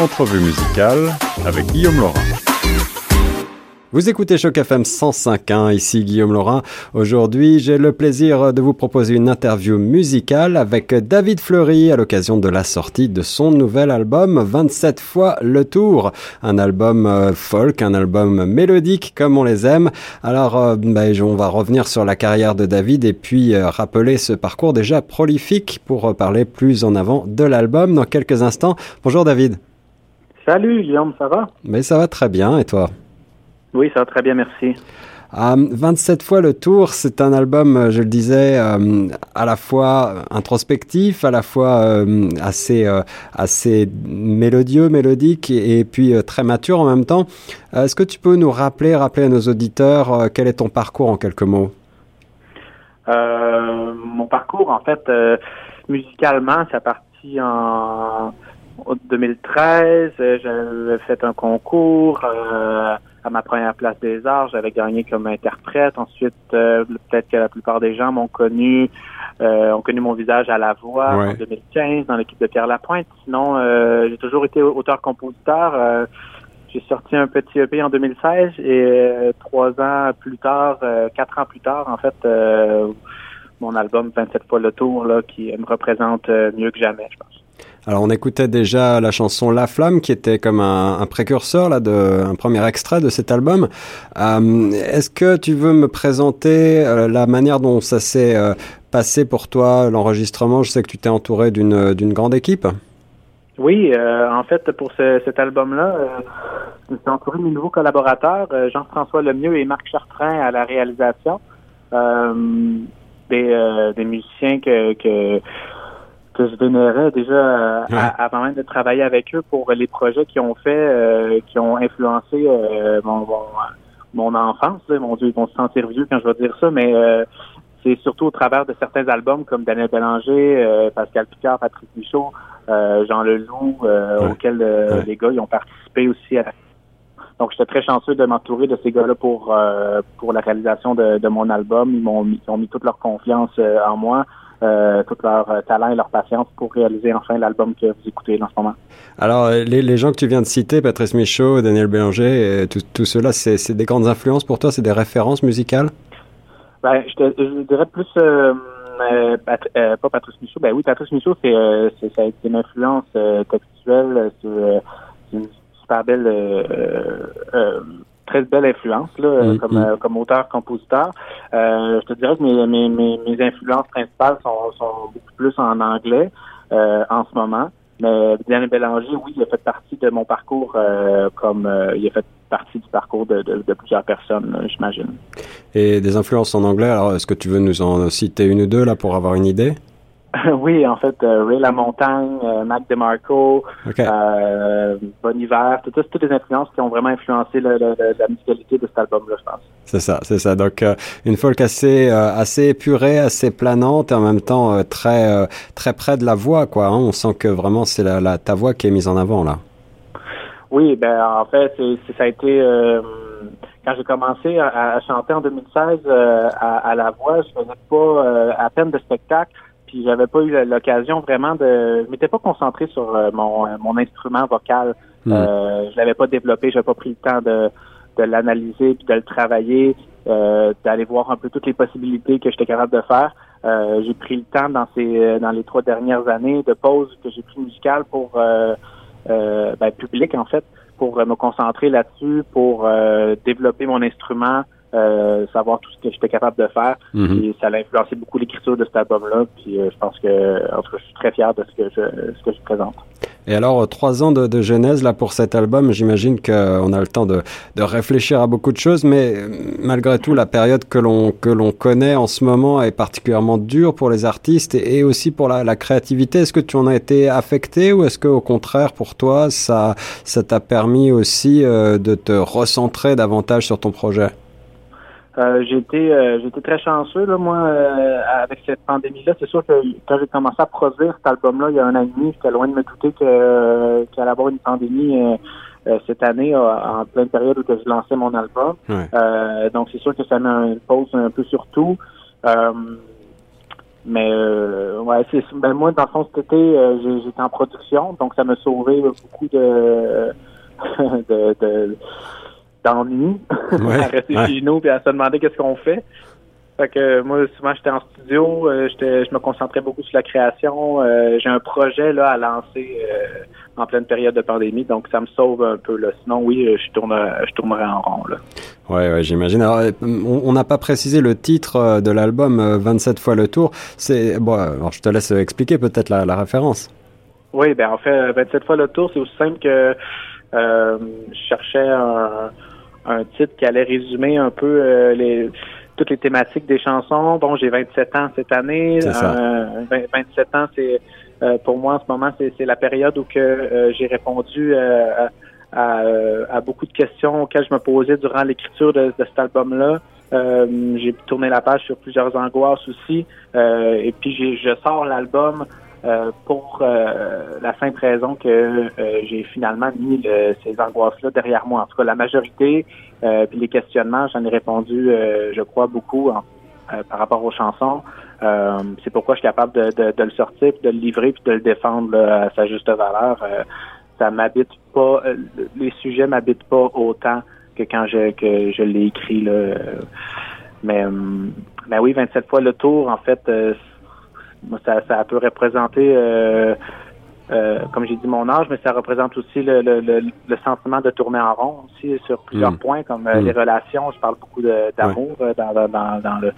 Entrevue musicale avec Guillaume Laurent. Vous écoutez Choc FM 105.1, ici Guillaume Laurin. Aujourd'hui, j'ai le plaisir de vous proposer une interview musicale avec David Fleury à l'occasion de la sortie de son nouvel album 27 fois le tour. Un album euh, folk, un album mélodique comme on les aime. Alors, euh, ben, on va revenir sur la carrière de David et puis euh, rappeler ce parcours déjà prolifique pour parler plus en avant de l'album dans quelques instants. Bonjour David. Salut Guillaume, ça va? Mais ça va très bien et toi? Oui, ça va très bien, merci. 27 fois le tour, c'est un album, euh, je le disais, euh, à la fois introspectif, à la fois euh, assez, assez mélodieux, mélodique et, puis très mature en même temps. Est-ce que tu peux nous rappeler, rappeler à nos auditeurs quel est ton parcours en quelques mots? Mon parcours, en fait, musicalement, ça parti en 2013. J'avais fait un concours à ma première place des arts, j'avais gagné comme interprète. Ensuite, euh, peut-être que la plupart des gens m'ont connu, euh, ont connu mon visage à la voix en 2015 dans l'équipe de Pierre Lapointe. Sinon, euh, j'ai toujours été auteur-compositeur. j'ai sorti un petit EP en 2016 et trois ans plus tard, quatre ans plus tard, en fait, mon album 27 fois le tour, là, qui me représente mieux que jamais, je pense. Alors on écoutait déjà la chanson La Flamme qui était comme un, précurseur là de un premier extrait de cet album. Euh, est-ce que tu veux me présenter euh, la manière dont ça s'est euh, passé pour toi l'enregistrement? Je sais que tu t'es entouré d'une d'une grande équipe. Oui, en fait pour cet album-là, je me suis entouré mes nouveaux collaborateurs, Jean-François Lemieux et Marc Chartrain à la réalisation. des, des musiciens que, que que je vénérais déjà euh, avant même de travailler avec eux pour les projets qui ont fait, euh, qui ont influencé euh, mon, mon, enfance. Mon Dieu, ils vont se sentir vieux quand je vais dire ça, mais c'est surtout au travers de certains albums comme Daniel Bélanger, Pascal Picard, Patrick Michaud, Jean Leloup, auxquels les gars ils ont participé aussi à donc, j'étais très chanceux de m'entourer de ces gars-là pour pour la réalisation de, de mon album. Ils m'ont ils ont mis toute leur confiance en moi. Euh, tout leur euh, talent et leur patience pour réaliser enfin l'album que vous écoutez en ce moment. Alors, euh, les, les, gens que tu viens de citer, Patrice Michaud, Daniel Bélanger, tout, tout cela, c'est des grandes influences pour toi, c'est des références musicales? Ben, je, te, je dirais plus euh, euh, pas Patrice Michaud. Ben oui, Patrice Michaud, c'est ça a été une influence textuelle, c'est une super belle très belle influence là, mm, comme, mm. Euh, comme auteur-compositeur. Euh, je te dirais que mes, mes, mes, influences principales sont, sont, beaucoup plus en anglais euh, en ce moment. Mais Daniel Bélanger, oui, il a fait partie de mon parcours comme il a fait partie du parcours de, de, plusieurs personnes, j'imagine. Et des influences en anglais, alors est-ce que tu veux nous en citer une ou deux là pour avoir une idée? oui, en fait, euh, Ray La Montagne, euh, Mac DeMarco, euh, Bon Hiver, toutes, toutes les influences qui ont vraiment influencé la musicalité de cet album-là, je pense. C'est ça, c'est ça. Donc euh, une folk assez assez épurée, assez planante et en même temps très très près de la voix, quoi. Hein. On sent que vraiment c'est la, la, ta voix qui est mise en avant là. Oui, ben en fait, c'est, ça a été quand j'ai commencé à, chanter en 2016 à, à, la voix, je faisais pas à peine de spectacle puis j'avais pas eu l'occasion vraiment de je m'étais pas concentré sur euh, mon, euh, mon instrument vocal hmm. euh, je l'avais pas développé j'avais pas pris le temps de, de l'analyser puis de le travailler euh, d'aller voir un peu toutes les possibilités que j'étais capable de faire euh, j'ai pris le temps dans ces dans les trois dernières années de pause que j'ai pris musicale pour euh, ben, public en fait pour me concentrer là-dessus pour développer mon instrument euh, savoir tout ce que j'étais capable de faire. Et ça a influencé beaucoup l'écriture de cet album-là. Puis euh, je pense que, en tout cas, je suis très fier de ce que je, ce que je présente. Et alors, trois ans de, de, genèse là pour cet album, j'imagine qu'on a le temps de, de, réfléchir à beaucoup de choses, mais euh, malgré tout, la période que l'on que l'on connaît en ce moment est particulièrement dure pour les artistes et, aussi pour la, la créativité. Est-ce que tu en as été affecté ou est-ce que au contraire pour toi ça ça t'a permis aussi de te recentrer davantage sur ton projet? Euh, été euh, j'étais très chanceux là moi euh, avec cette pandémie là c'est sûr que quand j'ai commencé à produire cet album là il y a un an et demi j'étais loin de me douter que qu'il allait avoir une pandémie cette année en pleine période où je lançais mon album. Donc c'est sûr que ça met une pause un peu sur tout. Mais ouais, c'est ben moi dans le fond cet été j'étais en production, donc ça m'a sauvé beaucoup de de, de d'ennui à rester chez nous puis à se demander qu'est-ce qu'on fait. Fait que moi, souvent, j'étais en studio, euh, j'étais, je me concentrais beaucoup sur la création. Euh, j'ai un projet là à lancer euh, en pleine période de pandémie, donc ça me sauve un peu. Là. Sinon, oui, je tournerais, je tournerais en rond. Là. Ouais, ouais j'imagine. Alors, on n'a pas précisé le titre de l'album 27 fois le tour. C'est bon. Alors, je te laisse expliquer peut-être la, la référence. Oui, ben en fait, 27 fois le tour, c'est aussi simple que je cherchais un, un titre qui allait résumer un peu les toutes les thématiques des chansons. Bon, j'ai 27 ans cette année. Euh, 27 ans, c'est euh, pour moi en ce moment, c'est la période où que euh, j'ai répondu euh, à, à, beaucoup de questions auxquelles je me posais durant l'écriture de, de, cet album-là. j'ai tourné la page sur plusieurs angoisses aussi. et puis je sors l'album euh, pour euh, la simple raison que euh, j'ai finalement mis ces angoisses-là derrière moi. En tout cas, la majorité, puis les questionnements, j'en ai répondu, je crois, beaucoup par rapport aux chansons. c'est pourquoi je suis capable de, de, de, le sortir, puis de le livrer, puis de le défendre à sa juste valeur. ça m'habite pas, les sujets m'habitent pas autant que quand je que je l'ai écrit là. Mais, mais oui, 27 fois le tour, en fait, ça, ça peut représenter, euh, euh, comme j'ai dit, mon âge, mais ça représente aussi le, le, le, sentiment de tourner en rond aussi sur plusieurs mm. points, comme euh, mm. les relations. Je parle beaucoup d'amour dans, dans, dans, le,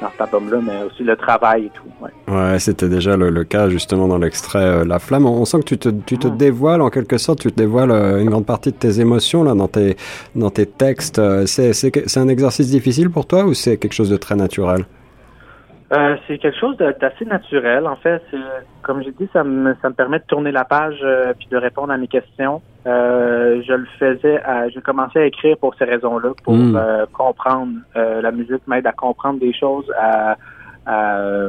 dans cet album-là, mais aussi le travail et tout. Ouais, ouais c'était déjà le, le, cas justement dans l'extrait La Flamme. On, sent que tu te, tu te mm. dévoiles en quelque sorte, tu te dévoiles une grande partie de tes émotions là dans tes, dans tes textes. C'est un exercice difficile pour toi ou c'est quelque chose de très naturel? Euh, c'est quelque chose d'assez naturel. En fait, comme j'ai dit, ça me, ça me permet de tourner la page euh, puis de répondre à mes questions. Euh, je le faisais, à, j'ai commencé à écrire pour ces raisons-là, pour hmm. euh, comprendre. la musique m'aide à comprendre des choses, à, à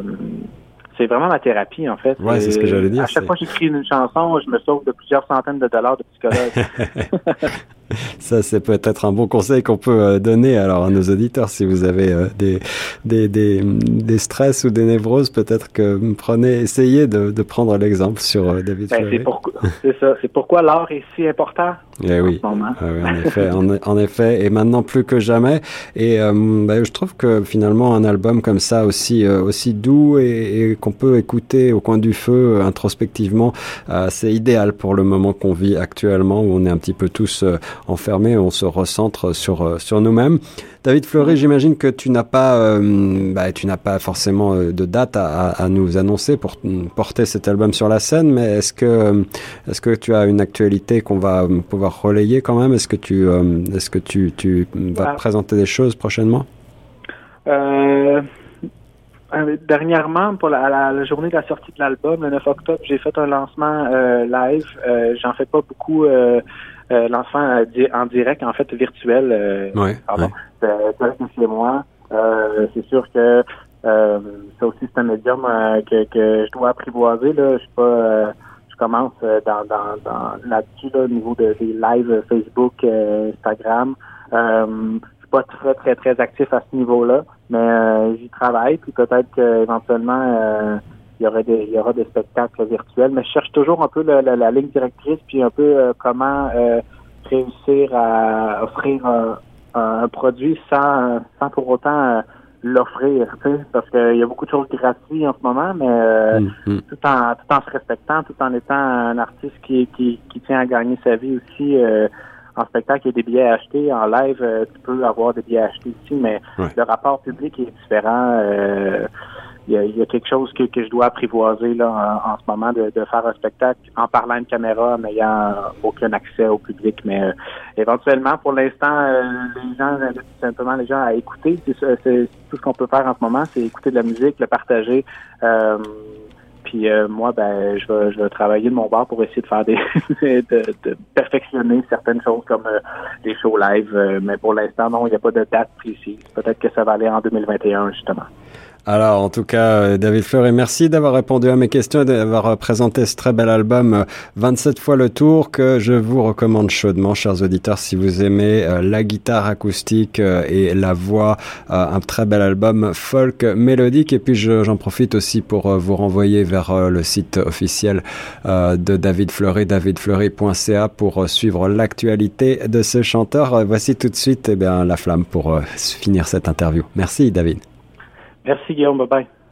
c'est vraiment ma thérapie, en fait. Ouais, c'est ce que j'allais dire. À chaque fois que j'écris une chanson, je me sauve de plusieurs centaines de dollars de psychologue. Ça, c'est peut-être un bon conseil qu'on peut euh, donner alors à nos auditeurs. Si vous avez euh, des, des, des, des stress ou des névroses, peut-être que prenez, essayez de, de prendre l'exemple sur euh, David ben, C'est ça. C'est pourquoi l'art est si important. Eh oui. En, ah oui, en effet, en, effet, et maintenant plus que jamais. Et ben, je trouve que finalement un album comme ça aussi aussi doux et, et qu'on peut écouter au coin du feu introspectivement, c'est idéal pour le moment qu'on vit actuellement où on est un petit peu tous enfermé, on se recentre sur, euh, sur nous-mêmes. David Fleury, j'imagine que tu n'as pas, euh, bah, tu n'as pas forcément euh, de date à, à, nous annoncer pour porter cet album sur la scène, mais est-ce que, est-ce que tu as une actualité qu'on va pouvoir relayer quand même? Est-ce que tu, est-ce que tu, tu vas ah. présenter des choses prochainement? Dernièrement, pour la, la, journée de la sortie de l'album, le 9 octobre, j'ai fait un lancement live. J'en fais pas beaucoup euh, l'enfant euh, en direct, en fait, virtuel. Euh, ouais, pardon, chez moi. c'est sûr que ça aussi, c'est un médium que, que je dois apprivoiser. Là. Je suis pas je commence dans, dans, dans là-dessus là, au niveau de, des lives Facebook, Instagram. Euh, je suis pas très très très actif à ce niveau-là, mais j'y travaille. Puis peut-être qu'éventuellement il y aurait des, il y aura des spectacles virtuels, mais je cherche toujours un peu la, la, ligne directrice, puis un peu euh, comment euh, réussir à offrir un, un, produit sans, sans pour autant euh, l'offrir, tu sais, parce qu'il y a beaucoup de choses gratuites en ce moment, mais mm-hmm. tout en tout en se respectant, tout en étant un artiste qui, qui, qui tient à gagner sa vie aussi. En spectacle, il y a des billets achetés. En live, tu peux avoir des billets achetés aussi, mais le rapport public est différent il y, a, quelque chose que, que, je dois apprivoiser là en, ce moment de, de, faire un spectacle en parlant de caméra, en n'ayant aucun accès au public. Mais euh, éventuellement, pour l'instant, euh, les gens simplement les gens à écouter. C'est tout ce qu'on peut faire en ce moment, c'est écouter de la musique, le partager. Euh, puis moi, ben, je vais, je vais travailler de mon bord pour essayer de faire des, de, de, perfectionner certaines choses comme des shows live. mais pour l'instant, non, il n'y a pas de date précise. Peut-être que ça va aller en 2021 justement. Alors, en tout cas, euh, David Fleury, merci d'avoir répondu à mes questions et d'avoir euh, présenté ce très bel album 27 euh, fois le tour que je vous recommande chaudement, chers auditeurs, si vous aimez la guitare acoustique et la voix, un très bel album folk mélodique. Et puis, j'en profite aussi pour vous renvoyer vers le site officiel de David Fleury, davidfleury.ca pour suivre l'actualité de ce chanteur. Voici tout de suite, eh bien, la flamme pour finir cette interview. Merci, David. Merci Guillaume, bye bye.